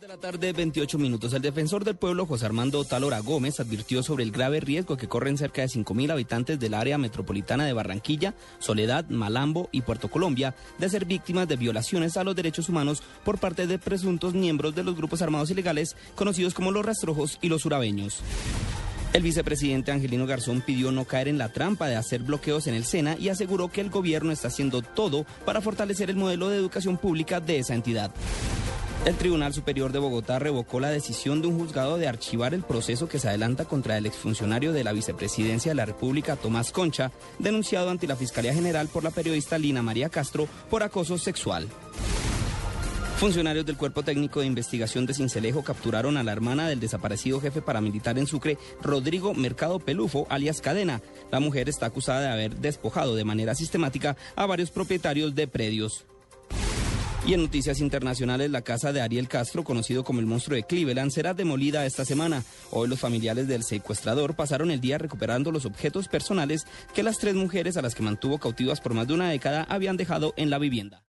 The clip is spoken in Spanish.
de la tarde, 28 minutos. El defensor del pueblo, José Armando Talora Gómez, advirtió sobre el grave riesgo que corren cerca de 5.000 habitantes del área metropolitana de Barranquilla, Soledad, Malambo y Puerto Colombia de ser víctimas de violaciones a los derechos humanos por parte de presuntos miembros de los grupos armados ilegales conocidos como los rastrojos y los urabeños. El vicepresidente Angelino Garzón pidió no caer en la trampa de hacer bloqueos en el SENA y aseguró que el gobierno está haciendo todo para fortalecer el modelo de educación pública de esa entidad. El Tribunal Superior de Bogotá revocó la decisión de un juzgado de archivar el proceso que se adelanta contra el exfuncionario de la Vicepresidencia de la República, Tomás Concha, denunciado ante la Fiscalía General por la periodista Lina María Castro por acoso sexual. Funcionarios del Cuerpo Técnico de Investigación de Cincelejo capturaron a la hermana del desaparecido jefe paramilitar en Sucre, Rodrigo Mercado Pelufo, alias Cadena. La mujer está acusada de haber despojado de manera sistemática a varios propietarios de predios. Y en noticias internacionales, la casa de Ariel Castro, conocido como el monstruo de Cleveland, será demolida esta semana. Hoy los familiares del secuestrador pasaron el día recuperando los objetos personales que las tres mujeres a las que mantuvo cautivas por más de una década habían dejado en la vivienda.